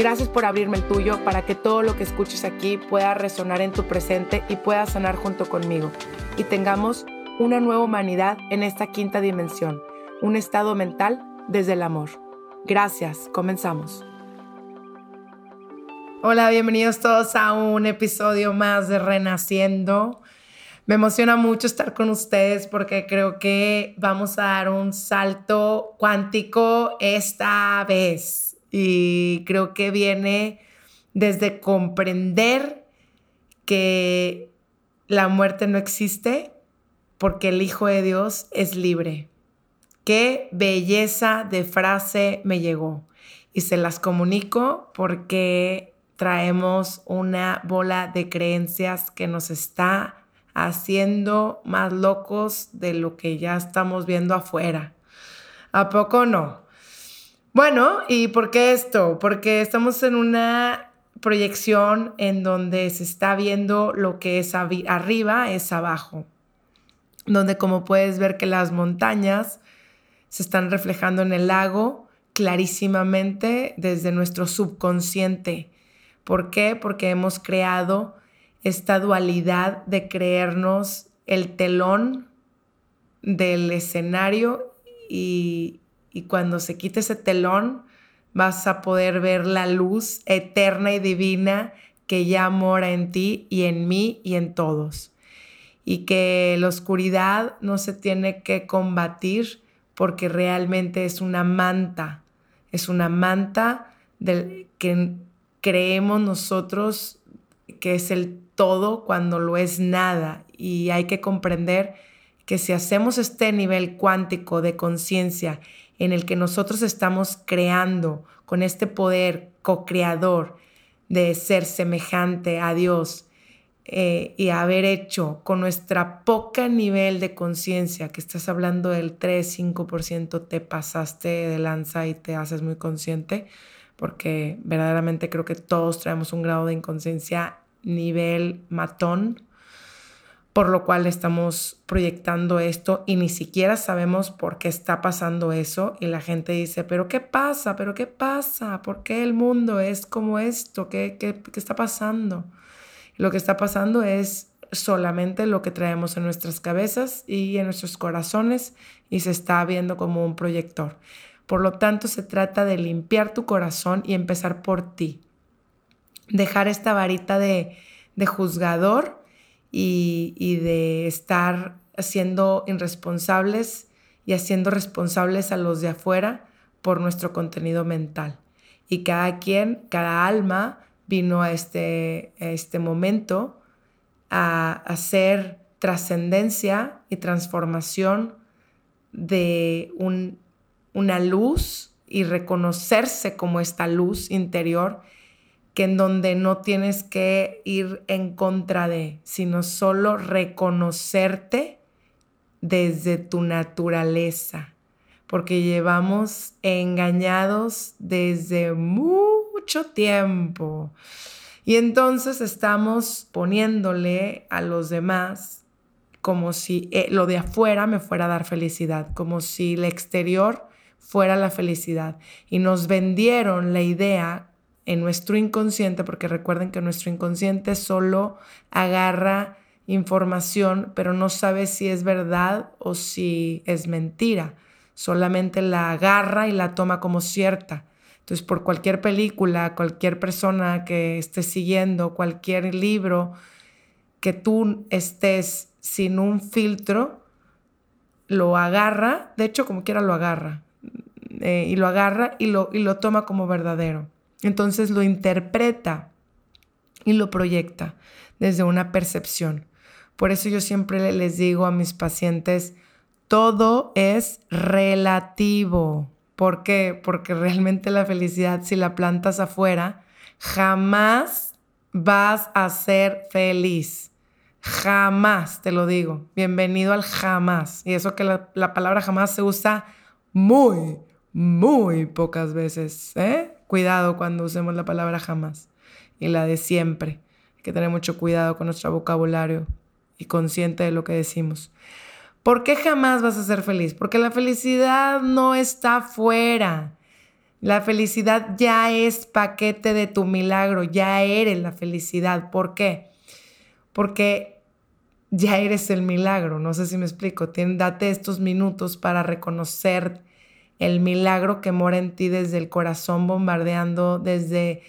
Gracias por abrirme el tuyo para que todo lo que escuches aquí pueda resonar en tu presente y pueda sanar junto conmigo. Y tengamos una nueva humanidad en esta quinta dimensión, un estado mental desde el amor. Gracias, comenzamos. Hola, bienvenidos todos a un episodio más de Renaciendo. Me emociona mucho estar con ustedes porque creo que vamos a dar un salto cuántico esta vez y creo que viene desde comprender que la muerte no existe porque el Hijo de Dios es libre. Qué belleza de frase me llegó y se las comunico porque traemos una bola de creencias que nos está haciendo más locos de lo que ya estamos viendo afuera. ¿A poco no? Bueno, ¿y por qué esto? Porque estamos en una proyección en donde se está viendo lo que es arriba es abajo, donde como puedes ver que las montañas se están reflejando en el lago clarísimamente desde nuestro subconsciente. ¿Por qué? Porque hemos creado esta dualidad de creernos el telón del escenario y, y cuando se quite ese telón vas a poder ver la luz eterna y divina que ya mora en ti y en mí y en todos. Y que la oscuridad no se tiene que combatir porque realmente es una manta, es una manta del que creemos nosotros que es el todo cuando lo es nada. Y hay que comprender que si hacemos este nivel cuántico de conciencia en el que nosotros estamos creando con este poder co-creador de ser semejante a Dios eh, y haber hecho con nuestra poca nivel de conciencia, que estás hablando del 3-5%, te pasaste de lanza y te haces muy consciente, porque verdaderamente creo que todos traemos un grado de inconsciencia nivel matón, por lo cual estamos proyectando esto y ni siquiera sabemos por qué está pasando eso y la gente dice, pero ¿qué pasa? ¿Pero qué pasa? ¿Por qué el mundo es como esto? ¿Qué, qué, qué está pasando? Lo que está pasando es solamente lo que traemos en nuestras cabezas y en nuestros corazones y se está viendo como un proyector. Por lo tanto, se trata de limpiar tu corazón y empezar por ti. Dejar esta varita de, de juzgador y, de estar siendo irresponsables y haciendo responsables a los de afuera por nuestro contenido mental. Y cada quien, cada alma vino a este, este momento a hacer trascendencia y transformación de una luz y reconocerse como esta luz interior que en donde no tienes que ir en contra de, sino solo reconocerte desde tu naturaleza, porque llevamos engañados desde mucho tiempo. Y entonces estamos poniéndole a los demás como si eh, lo de afuera me fuera a dar felicidad, como si el exterior fuera la felicidad. Y nos vendieron la idea en nuestro inconsciente, porque recuerden que nuestro inconsciente solo agarra información, pero no sabe si es verdad o si es mentira. Solamente la agarra y la toma como cierta. Entonces, por cualquier película, cualquier persona que esté siguiendo, cualquier libro, que tú estés sin un filtro, lo agarra, de hecho como quiera lo agarra, eh, y lo agarra y lo, y lo toma como verdadero. Entonces lo interpreta y lo proyecta desde una percepción. Por eso yo siempre les digo a mis pacientes, todo es relativo. ¿Por qué? Porque realmente la felicidad, si la plantas afuera, jamás vas a ser feliz. Jamás, te lo digo. Bienvenido al jamás. Y eso que la, palabra jamás se usa muy, muy pocas veces. ¿eh? Cuidado cuando usemos la palabra jamás y la de siempre. Hay que tener mucho cuidado con nuestro vocabulario y consciente de lo que decimos. ¿Por qué jamás vas a ser feliz? Porque la felicidad no está fuera. La felicidad ya es paquete de tu milagro, ya eres la felicidad. ¿Por qué? Porque ya eres el milagro, no sé si me explico. date estos minutos para reconocer el milagro que mora en ti desde el corazón bombardeando, desde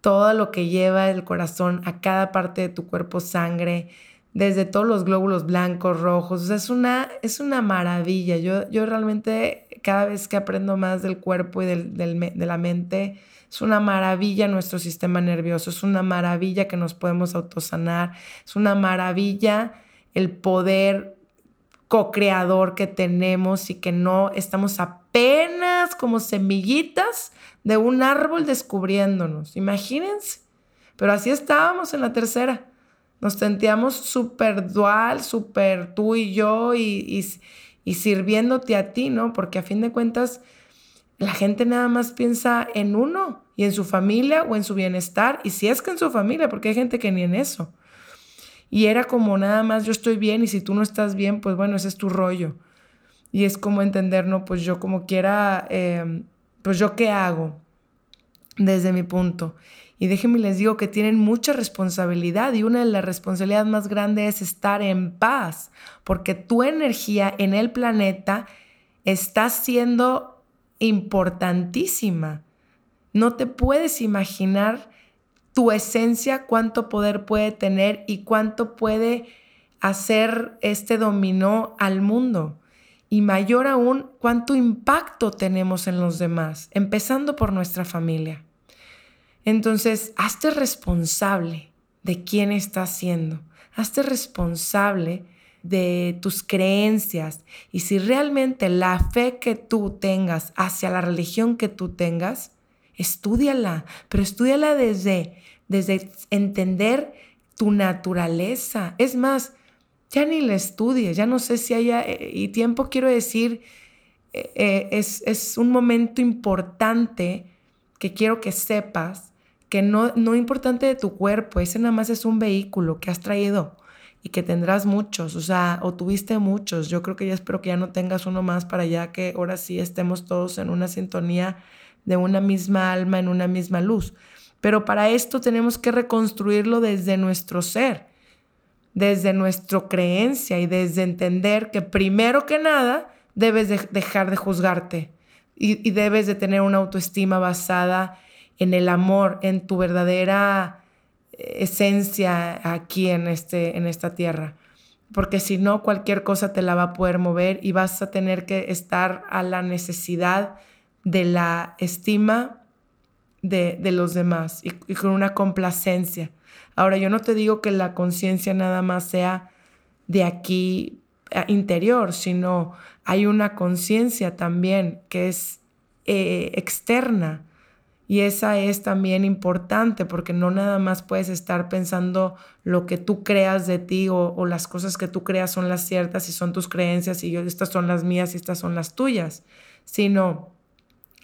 todo lo que lleva el corazón a cada parte de tu cuerpo, sangre, desde todos los glóbulos blancos, rojos. O sea, es una, es una maravilla. Yo, yo realmente cada vez que aprendo más del cuerpo y del, de la mente, es una maravilla nuestro sistema nervioso, es una maravilla que nos podemos autosanar, es una maravilla el poder co-creador que tenemos y que no estamos apenas como semillitas de un árbol descubriéndonos. Imagínense. Pero así estábamos en la tercera. Nos sentíamos súper dual, súper tú y yo y, y, sirviéndote a ti, ¿no? Porque a fin de cuentas la gente nada más piensa en uno y en su familia o en su bienestar. Y si es que en su familia, porque hay gente que ni en eso. Y era como nada más yo estoy bien y si tú no estás bien, pues bueno, ese es tu rollo. Y es como entender, no, pues yo como quiera, em, pues yo qué hago desde mi punto. Y déjenme les digo que tienen mucha responsabilidad y una de las responsabilidades más grandes es estar en paz, porque tu energía en el planeta está siendo importantísima. No te puedes imaginar tu esencia, cuánto poder puede tener y cuánto puede hacer este dominó al mundo. Y mayor aún, cuánto impacto tenemos en los demás, empezando por nuestra familia. Entonces, hazte responsable de quién estás siendo. Hazte responsable de tus creencias. Y si realmente la fe que tú tengas hacia la religión que tú tengas, estudiala, pero estudiala desde, desde entender tu naturaleza. Es más, ya ni la estudies, ya no sé si haya, eh, y tiempo quiero decir, eh, eh, es, es un momento importante que quiero que sepas que no, no importante de tu cuerpo, ese nada más es un vehículo que has traído y que tendrás muchos, o sea, o tuviste muchos. Yo creo que ya espero que ya no tengas uno más para ya que ahora sí estemos todos en una sintonía de una misma alma, en una misma luz. Pero para esto tenemos que reconstruirlo desde nuestro ser, desde nuestra creencia y desde entender que primero que nada debes de dejar de juzgarte y, y debes de tener una autoestima basada en el amor, en tu verdadera eh, esencia aquí en, este, en esta tierra. Porque si no, cualquier cosa te la va a poder mover y vas a tener que estar a la necesidad de la estima de, los demás y, con una complacencia. Ahora, yo no te digo que la conciencia nada más sea de aquí eh, interior, sino hay una conciencia también que es eh, externa y esa es también importante porque no nada más puedes estar pensando lo que tú creas de ti o, las cosas que tú creas son las ciertas y son tus creencias y yo, estas son las mías y estas son las tuyas, sino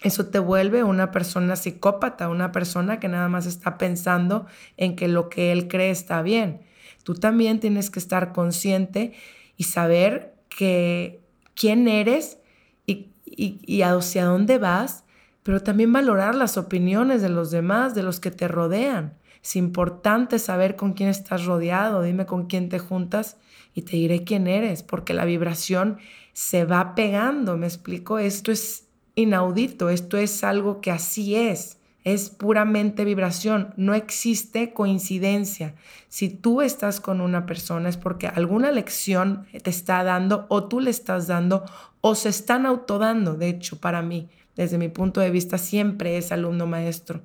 eso te vuelve una persona psicópata, una persona que nada más está pensando en que lo que él cree está bien. Tú también tienes que estar consciente y saber que quién eres y, y, y hacia dónde vas pero también valorar las opiniones de los demás, de los que te rodean. Es importante saber con quién estás rodeado, dime con quién te juntas y te diré quién eres, porque la vibración se va pegando, me explico, esto es inaudito, esto es algo que así es, es puramente vibración, no existe coincidencia. Si tú estás con una persona es porque alguna lección te está dando o tú le estás dando o se están autodando. De hecho, para mí, desde mi punto de vista, siempre es alumno maestro.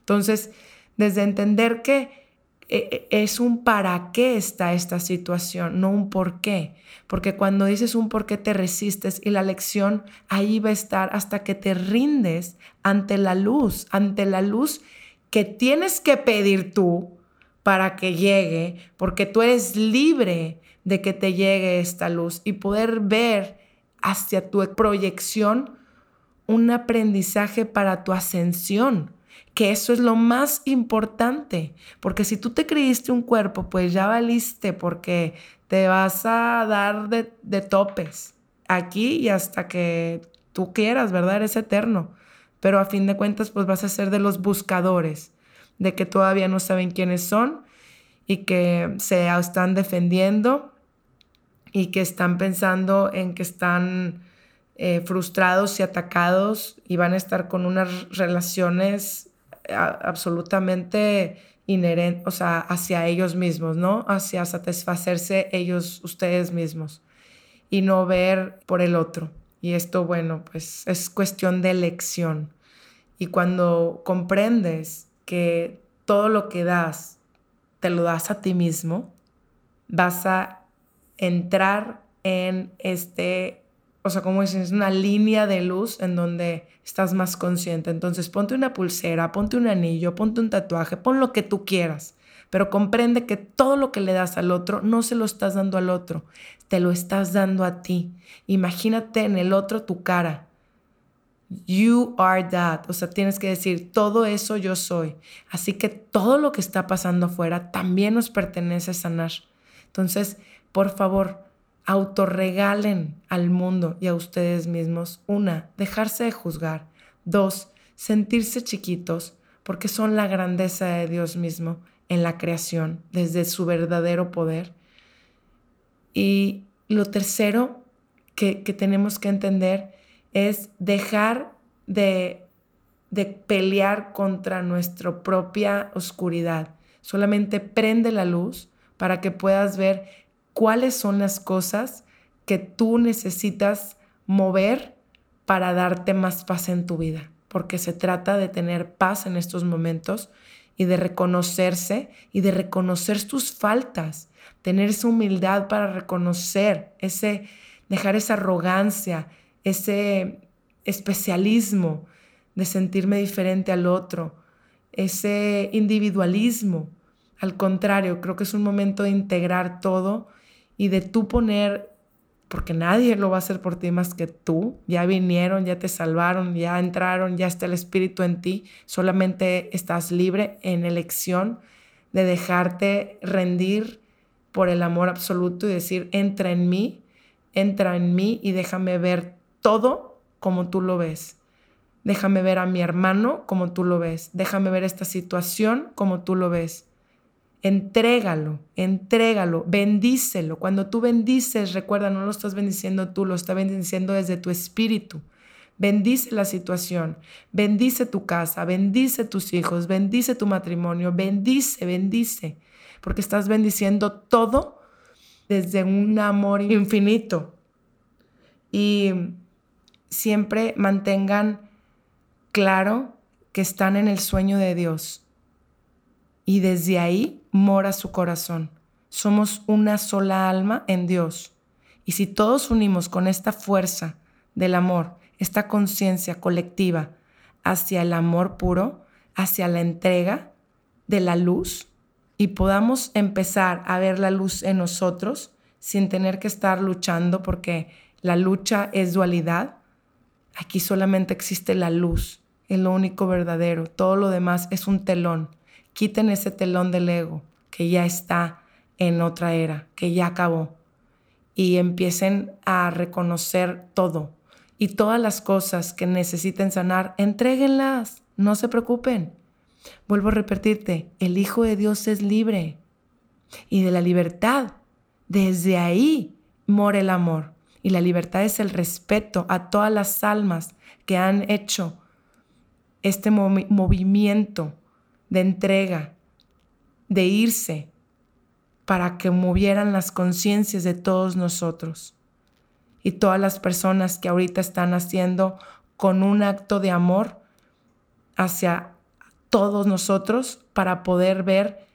Entonces, desde entender que es un para qué está esta situación, no un por qué. Porque cuando dices un por qué te resistes y la lección ahí va a estar hasta que te rindes ante la luz, ante la luz que tienes que pedir tú para que llegue, porque tú eres libre de que te llegue esta luz y poder ver hacia tu proyección un aprendizaje para tu ascensión que eso es lo más importante, porque si tú te creíste un cuerpo, pues ya valiste, porque te vas a dar de, topes aquí y hasta que tú quieras, ¿verdad? Eres eterno, pero a fin de cuentas, pues vas a ser de los buscadores, de que todavía no saben quiénes son y que se están defendiendo y que están pensando en que están eh, frustrados y atacados y van a estar con unas relaciones absolutamente inherente, o sea, hacia ellos mismos, ¿no? Hacia satisfacerse ellos, ustedes mismos, y no ver por el otro. Y esto, bueno, pues es cuestión de elección. Y cuando comprendes que todo lo que das, te lo das a ti mismo, vas a entrar en este o sea, como dices, es una línea de luz en donde estás más consciente. Entonces, ponte una pulsera, ponte un anillo, ponte un tatuaje, pon lo que tú quieras, pero comprende que todo lo que le das al otro no se lo estás dando al otro, te lo estás dando a ti. Imagínate en el otro tu cara. You are that. O sea, tienes que decir, todo eso yo soy. Así que todo lo que está pasando afuera también nos pertenece a sanar. Entonces, por favor, autorregalen al mundo y a ustedes mismos. Una, dejarse de juzgar. Dos, sentirse chiquitos porque son la grandeza de Dios mismo en la creación, desde su verdadero poder. Y lo tercero que, que tenemos que entender es dejar de, de pelear contra nuestra propia oscuridad. Solamente prende la luz para que puedas ver cuáles son las cosas que tú necesitas mover para darte más paz en tu vida, porque se trata de tener paz en estos momentos y de reconocerse y de reconocer tus faltas, tener esa humildad para reconocer, ese dejar esa arrogancia, ese especialismo de sentirme diferente al otro, ese individualismo. Al contrario, creo que es un momento de integrar todo y de tú poner, porque nadie lo va a hacer por ti más que tú, ya vinieron, ya te salvaron, ya entraron, ya está el Espíritu en ti, solamente estás libre en elección de dejarte rendir por el amor absoluto y decir, entra en mí, entra en mí y déjame ver todo como tú lo ves. Déjame ver a mi hermano como tú lo ves. Déjame ver esta situación como tú lo ves. Entrégalo, entrégalo, bendícelo. Cuando tú bendices, recuerda, no lo estás bendiciendo tú, lo estás bendiciendo desde tu espíritu. Bendice la situación, bendice tu casa, bendice tus hijos, bendice tu matrimonio, bendice, bendice, porque estás bendiciendo todo desde un amor infinito. Y siempre mantengan claro que están en el sueño de Dios. Y desde ahí mora su corazón. Somos una sola alma en Dios. Y si todos unimos con esta fuerza del amor, esta conciencia colectiva hacia el amor puro, hacia la entrega de la luz, y podamos empezar a ver la luz en nosotros sin tener que estar luchando porque la lucha es dualidad, aquí solamente existe la luz, es lo único verdadero, todo lo demás es un telón. Quiten ese telón del ego que ya está en otra era, que ya acabó, y empiecen a reconocer todo. Y todas las cosas que necesiten sanar, entréguenlas, no se preocupen. Vuelvo a repetirte, el Hijo de Dios es libre. Y de la libertad, desde ahí mora el amor. Y la libertad es el respeto a todas las almas que han hecho este movimiento de entrega, de irse, para que movieran las conciencias de todos nosotros y todas las personas que ahorita están haciendo con un acto de amor hacia todos nosotros para poder ver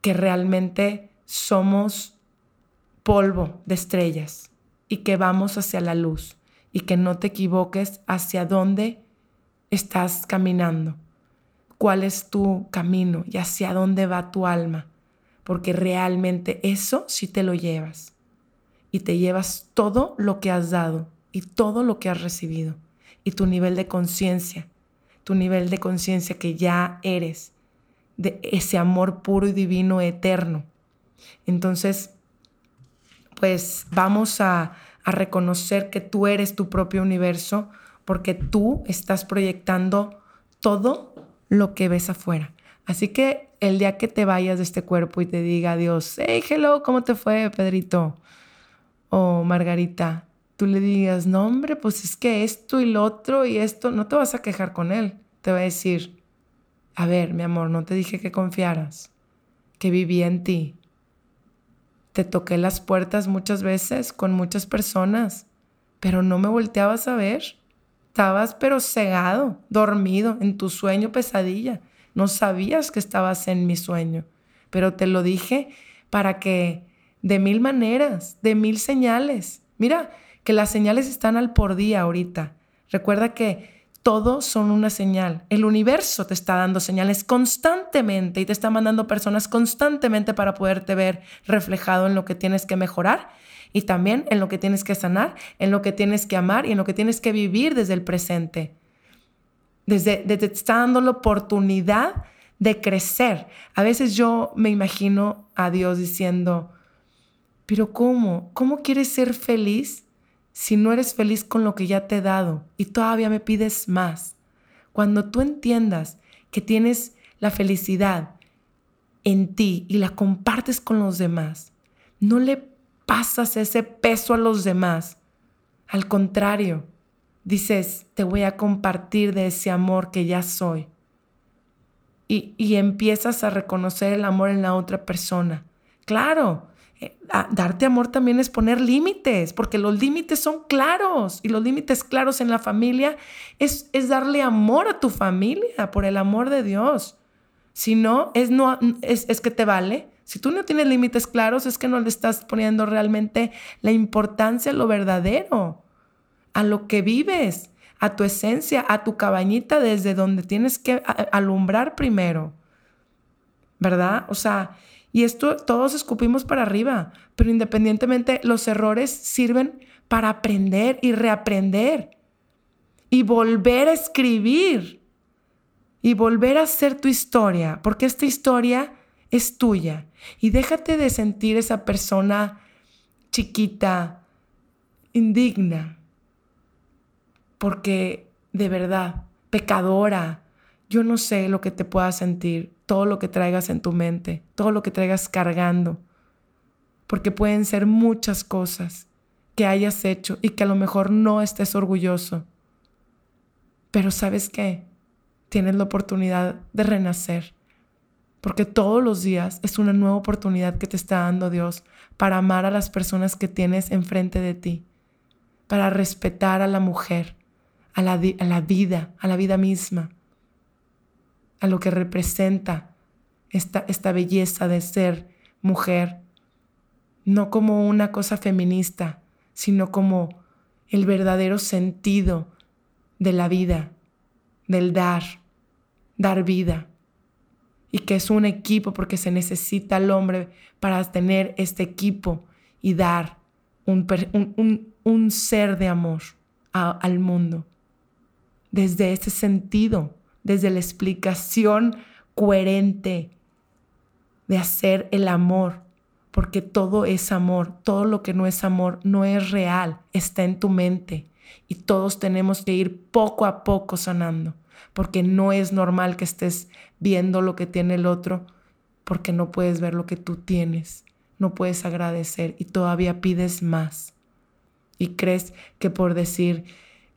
que realmente somos polvo de estrellas y que vamos hacia la luz y que no te equivoques hacia dónde estás caminando, cuál es tu camino y hacia dónde va tu alma, porque realmente eso sí te lo llevas. Y te llevas todo lo que has dado y todo lo que has recibido. Y tu nivel de conciencia, tu nivel de conciencia que ya eres, de ese amor puro y divino eterno. Entonces, pues vamos a, a reconocer que tú eres tu propio universo porque tú estás proyectando todo lo que ves afuera. Así que el día que te vayas de este cuerpo y te diga Dios, hey, hello, ¿cómo te fue, Pedrito? O Margarita, tú le digas, no, hombre, pues es que esto y lo otro y esto, no te vas a quejar con él. Te va a decir, a ver, mi amor, no te dije que confiaras, que vivía en ti, te toqué las puertas muchas veces con muchas personas, pero no me volteabas a ver. Estabas pero cegado, dormido, en tu sueño pesadilla. No sabías que estabas en mi sueño, pero te lo dije para que de mil maneras, de mil señales. Mira, que las señales están al por día ahorita. Recuerda que todos son una señal. El universo te está dando señales constantemente y te está mandando personas constantemente para poderte ver reflejado en lo que tienes que mejorar y también en lo que tienes que sanar, en lo que tienes que amar y en lo que tienes que vivir desde el presente. Desde, desde está dando la oportunidad de crecer. A veces yo me imagino a Dios diciendo, pero ¿cómo? ¿Cómo quieres ser feliz si no eres feliz con lo que ya te he dado y todavía me pides más, cuando tú entiendas que tienes la felicidad en ti y la compartes con los demás, no le pasas ese peso a los demás. Al contrario, dices, te voy a compartir de ese amor que ya soy. Y, y empiezas a reconocer el amor en la otra persona. Claro, eh, darte amor también es poner límites, porque los límites son claros y los límites claros en la familia es, es darle amor a tu familia por el amor de Dios. Si no, es, no es, es que te vale. Si tú no tienes límites claros, es que no le estás poniendo realmente la importancia a lo verdadero, a lo que vives, a tu esencia, a tu cabañita desde donde tienes que alumbrar primero. ¿Verdad? O sea, y esto todos escupimos para arriba, pero independientemente los errores sirven para aprender y reaprender y volver a escribir y volver a hacer tu historia, porque esta historia es tuya. Y déjate de sentir esa persona chiquita, indigna, porque de verdad, pecadora, yo no sé lo que te pueda sentir, todo lo que traigas en tu mente, todo lo que traigas cargando, porque pueden ser muchas cosas que hayas hecho y que a lo mejor no estés orgulloso. Pero sabes qué? Tienes la oportunidad de renacer, porque todos los días es una nueva oportunidad que te está dando Dios para amar a las personas que tienes enfrente de ti, para respetar a la mujer, a la, vida, a la vida misma a lo que representa esta belleza de ser mujer, no como una cosa feminista, sino como el verdadero sentido de la vida, del dar, dar vida. Y que es un equipo porque se necesita el hombre para tener este equipo y dar un, un, ser de amor al mundo. Desde ese sentido desde la explicación coherente de hacer el amor, porque todo es amor, todo lo que no es amor no es real, está en tu mente y todos tenemos que ir poco a poco sanando, porque no es normal que estés viendo lo que tiene el otro, porque no puedes ver lo que tú tienes, no puedes agradecer y todavía pides más. Y crees que por decir,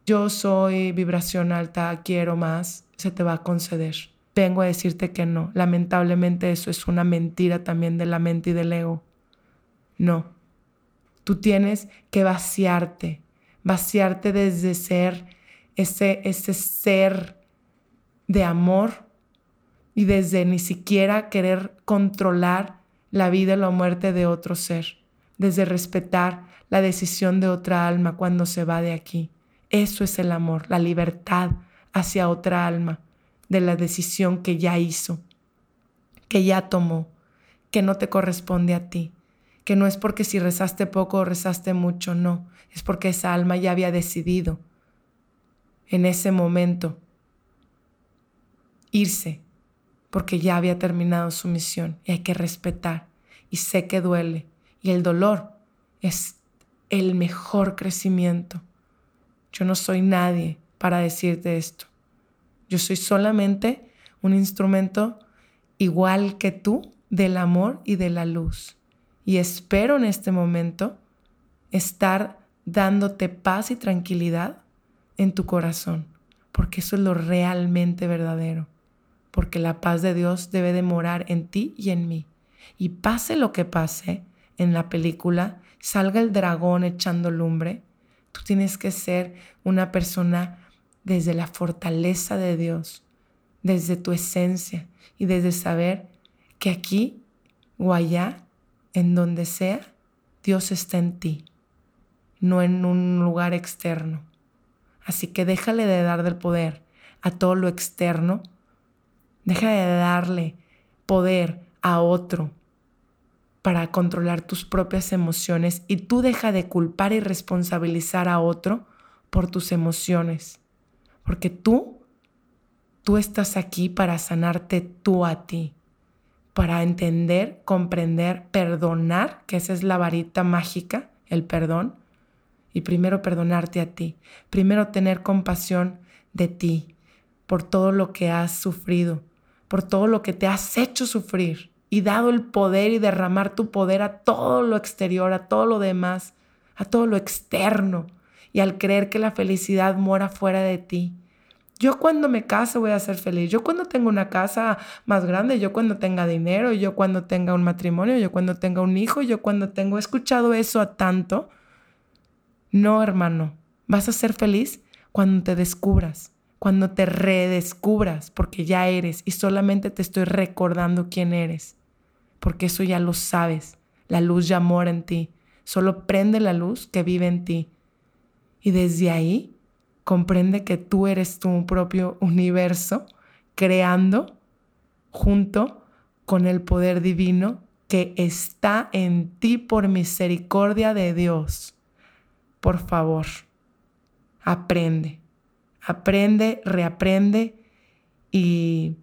yo soy vibración alta, quiero más, se te va a conceder. Vengo a decirte que no. Lamentablemente eso es una mentira también de la mente y del ego. No. Tú tienes que vaciarte, vaciarte desde ser ese, ese ser de amor y desde ni siquiera querer controlar la vida o la muerte de otro ser, desde respetar la decisión de otra alma cuando se va de aquí. Eso es el amor, la libertad hacia otra alma de la decisión que ya hizo, que ya tomó, que no te corresponde a ti, que no es porque si rezaste poco o rezaste mucho, no, es porque esa alma ya había decidido en ese momento irse, porque ya había terminado su misión y hay que respetar. Y sé que duele y el dolor es el mejor crecimiento. Yo no soy nadie para decirte esto. Yo soy solamente un instrumento igual que tú del amor y de la luz. Y espero en este momento estar dándote paz y tranquilidad en tu corazón, porque eso es lo realmente verdadero, porque la paz de Dios debe de morar en ti y en mí. Y pase lo que pase en la película, salga el dragón echando lumbre, tú tienes que ser una persona desde la fortaleza de Dios, desde tu esencia y desde saber que aquí o allá, en donde sea, Dios está en ti, no en un lugar externo. Así que déjale de dar del poder a todo lo externo. Deja de darle poder a otro para controlar tus propias emociones y tú deja de culpar y responsabilizar a otro por tus emociones. Porque tú, tú estás aquí para sanarte tú a ti, para entender, comprender, perdonar, que esa es la varita mágica, el perdón, y primero perdonarte a ti, primero tener compasión de ti por todo lo que has sufrido, por todo lo que te has hecho sufrir y dado el poder y derramar tu poder a todo lo exterior, a todo lo demás, a todo lo externo y al creer que la felicidad mora fuera de ti. Yo cuando me case voy a ser feliz. Yo cuando tenga una casa más grande, yo cuando tenga dinero, yo cuando tenga un matrimonio, yo cuando tenga un hijo, yo cuando tengo escuchado eso a tanto no, hermano, vas a ser feliz cuando te descubras, cuando te redescubras, porque ya eres y solamente te estoy recordando quién eres, porque eso ya lo sabes, la luz ya mora en ti, solo prende la luz que vive en ti. Y desde ahí comprende que tú eres tu propio universo, creando junto con el poder divino que está en ti por misericordia de Dios. Por favor, aprende, aprende, reaprende y,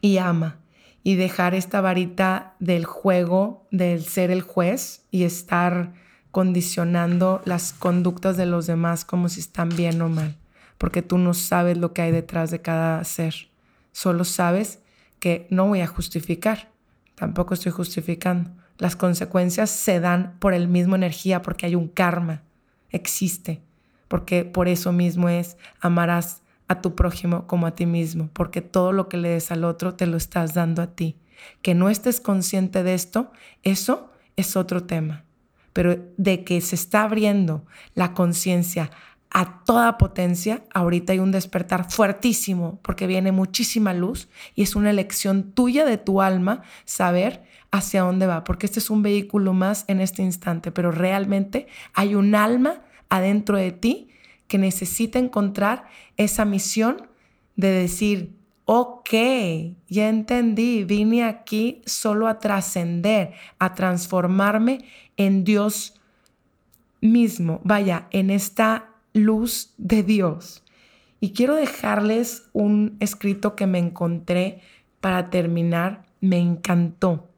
y ama. Y dejar esta varita del juego, del ser el juez y estar condicionando las conductas de los demás como si están bien o mal, porque tú no sabes lo que hay detrás de cada ser. Solo sabes que no voy a justificar, tampoco estoy justificando. Las consecuencias se dan por el mismo energía porque hay un karma existe, porque por eso mismo es amarás a tu prójimo como a ti mismo, porque todo lo que le des al otro te lo estás dando a ti. Que no estés consciente de esto, eso es otro tema, pero de que se está abriendo la conciencia a toda potencia, ahorita hay un despertar fuertísimo porque viene muchísima luz y es una elección tuya de tu alma saber hacia dónde va, porque este es un vehículo más en este instante, pero realmente hay un alma adentro de ti que necesita encontrar esa misión de decir, ok, ya entendí, vine aquí solo a trascender, a transformarme en Dios mismo, vaya, en esta luz de Dios. Y quiero dejarles un escrito que me encontré para terminar, me encantó.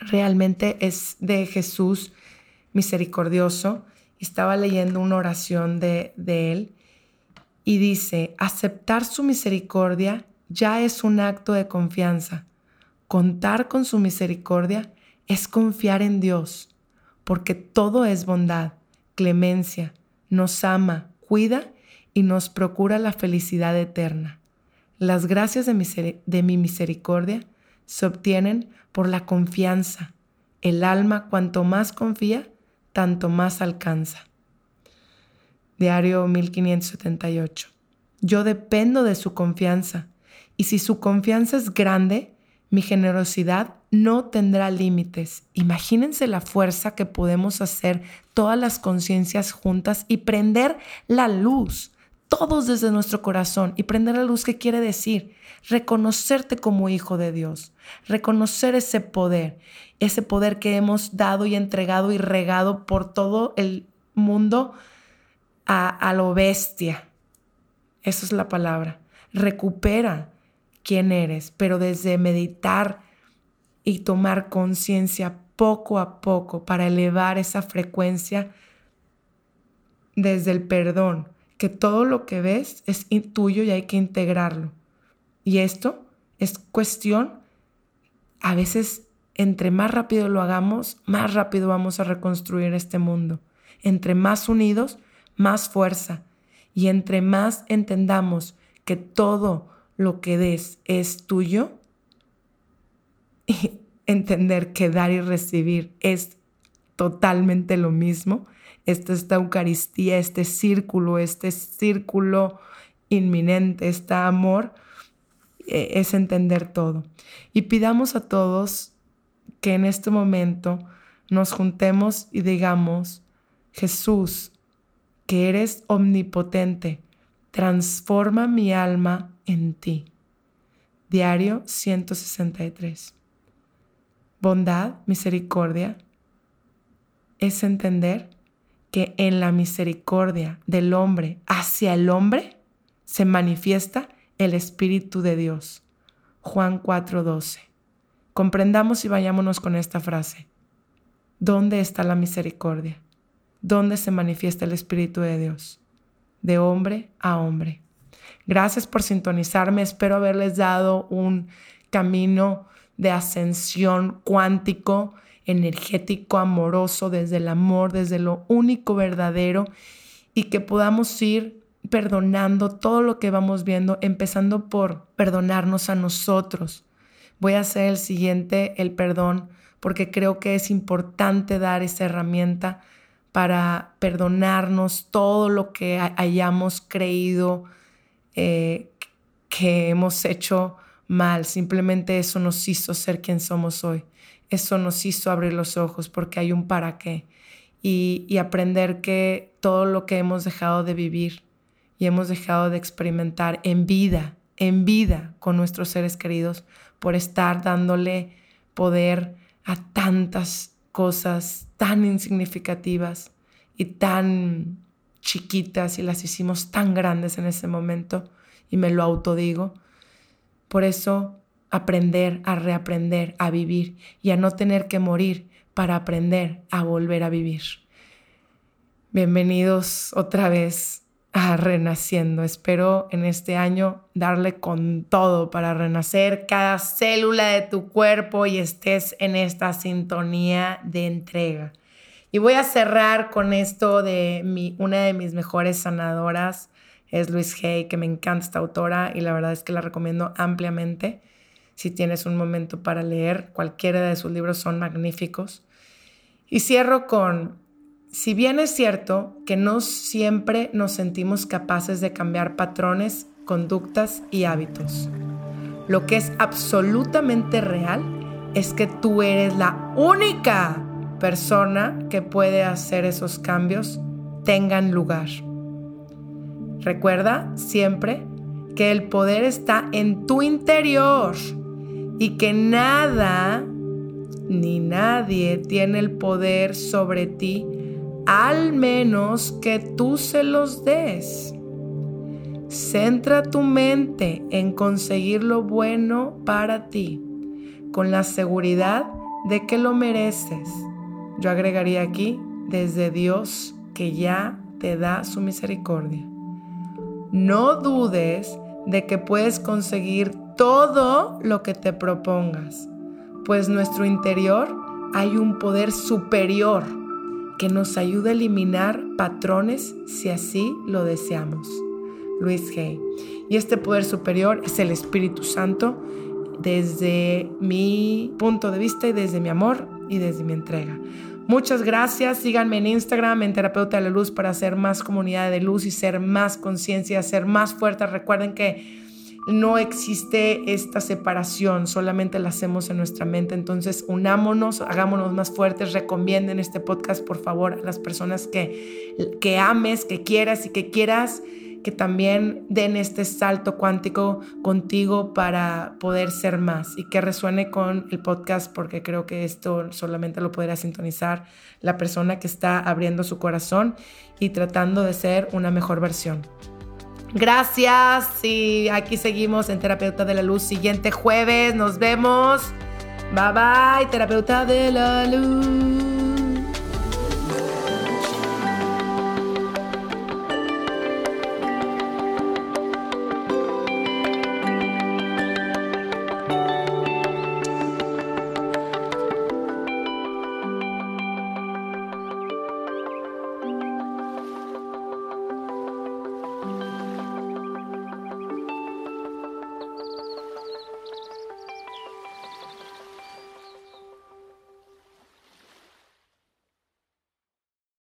Realmente es de Jesús misericordioso estaba leyendo una oración de, él y dice, aceptar su misericordia ya es un acto de confianza. Contar con su misericordia es confiar en Dios, porque todo es bondad, clemencia, nos ama, cuida y nos procura la felicidad eterna. Las gracias de, de mi misericordia se obtienen por la confianza. El alma cuanto más confía, tanto más alcanza. Diario 1578. Yo dependo de su confianza y si su confianza es grande, mi generosidad no tendrá límites. Imagínense la fuerza que podemos hacer todas las conciencias juntas y prender la luz, todos desde nuestro corazón. Y prender la luz, ¿qué quiere decir? Reconocerte como hijo de Dios, reconocer ese poder, ese poder que hemos dado y entregado y regado por todo el mundo a, a lo bestia. Esa es la palabra. Recupera quién eres, pero desde meditar y tomar conciencia poco a poco para elevar esa frecuencia desde el perdón, que todo lo que ves es tuyo y hay que integrarlo. Y esto es cuestión, a veces, entre más rápido lo hagamos, más rápido vamos a reconstruir este mundo. Entre más unidos, más fuerza. Y entre más entendamos que todo lo que des es tuyo, y entender que dar y recibir es totalmente lo mismo. Esta, esta Eucaristía, este círculo, este círculo inminente, este amor, e, es entender todo. Y pidamos a todos que en este momento nos juntemos y digamos, Jesús, que eres omnipotente, transforma mi alma en ti. Diario 163. Bondad, misericordia, es entender que en la misericordia del hombre hacia el hombre se manifiesta el Espíritu de Dios. Juan 4:12. Comprendamos y vayámonos con esta frase. ¿Dónde está la misericordia? ¿Dónde se manifiesta el Espíritu de Dios? De hombre a hombre. Gracias por sintonizarme. Espero haberles dado un camino de ascensión cuántico, energético, amoroso, desde el amor, desde lo único verdadero y que podamos ir perdonando todo lo que vamos viendo, empezando por perdonarnos a nosotros. Voy a hacer el siguiente, el perdón, porque creo que es importante dar esa herramienta para perdonarnos todo lo que hayamos creído eh, que hemos hecho mal. Simplemente eso nos hizo ser quien somos hoy. Eso nos hizo abrir los ojos porque hay un para qué. Y, y aprender que todo lo que hemos dejado de vivir y hemos dejado de experimentar en vida, en vida con nuestros seres queridos, por estar dándole poder a tantas cosas tan insignificativas y tan chiquitas y las hicimos tan grandes en ese momento y me lo autodigo. Por eso aprender a reaprender a vivir y a no tener que morir para aprender a volver a vivir. Bienvenidos otra vez a Renaciendo. Espero en este año darle con todo para renacer cada célula de tu cuerpo y estés en esta sintonía de entrega. Y voy a cerrar con esto de mi, una de mis mejores sanadoras, es Luis Hay, que me encanta esta autora y la verdad es que la recomiendo ampliamente. Si tienes un momento para leer, cualquiera de sus libros son magníficos. Y cierro con, si bien es cierto que no siempre nos sentimos capaces de cambiar patrones, conductas y hábitos, lo que es absolutamente real es que tú eres la única persona que puede hacer esos cambios tengan lugar. Recuerda siempre que el poder está en tu interior y que nada ni nadie tiene el poder sobre ti al menos que tú se los des. Centra tu mente en conseguir lo bueno para ti, con la seguridad de que lo mereces yo agregaría aquí, desde Dios que ya te da su misericordia. No dudes de que puedes conseguir todo lo que te propongas, pues nuestro interior hay un poder superior que nos ayuda a eliminar patrones si así lo deseamos. Luis Hay. Y este poder superior es el Espíritu Santo desde mi punto de vista y desde mi amor y desde mi entrega. Muchas gracias. Síganme en Instagram, en Terapeuta de la Luz, para hacer más comunidad de luz y ser más conciencia, ser más fuerte. Recuerden que no existe esta separación, solamente la hacemos en nuestra mente. Entonces, unámonos, hagámonos más fuertes, recomienden este podcast, por favor, a las personas que, que ames, que quieras y que quieras que también den este salto cuántico contigo para poder ser más y que resuene con el podcast porque creo que esto solamente lo podrá sintonizar la persona que está abriendo su corazón y tratando de ser una mejor versión. Gracias y aquí seguimos en Terapeuta de la Luz. Siguiente jueves, nos vemos. Bye bye, Terapeuta de la Luz.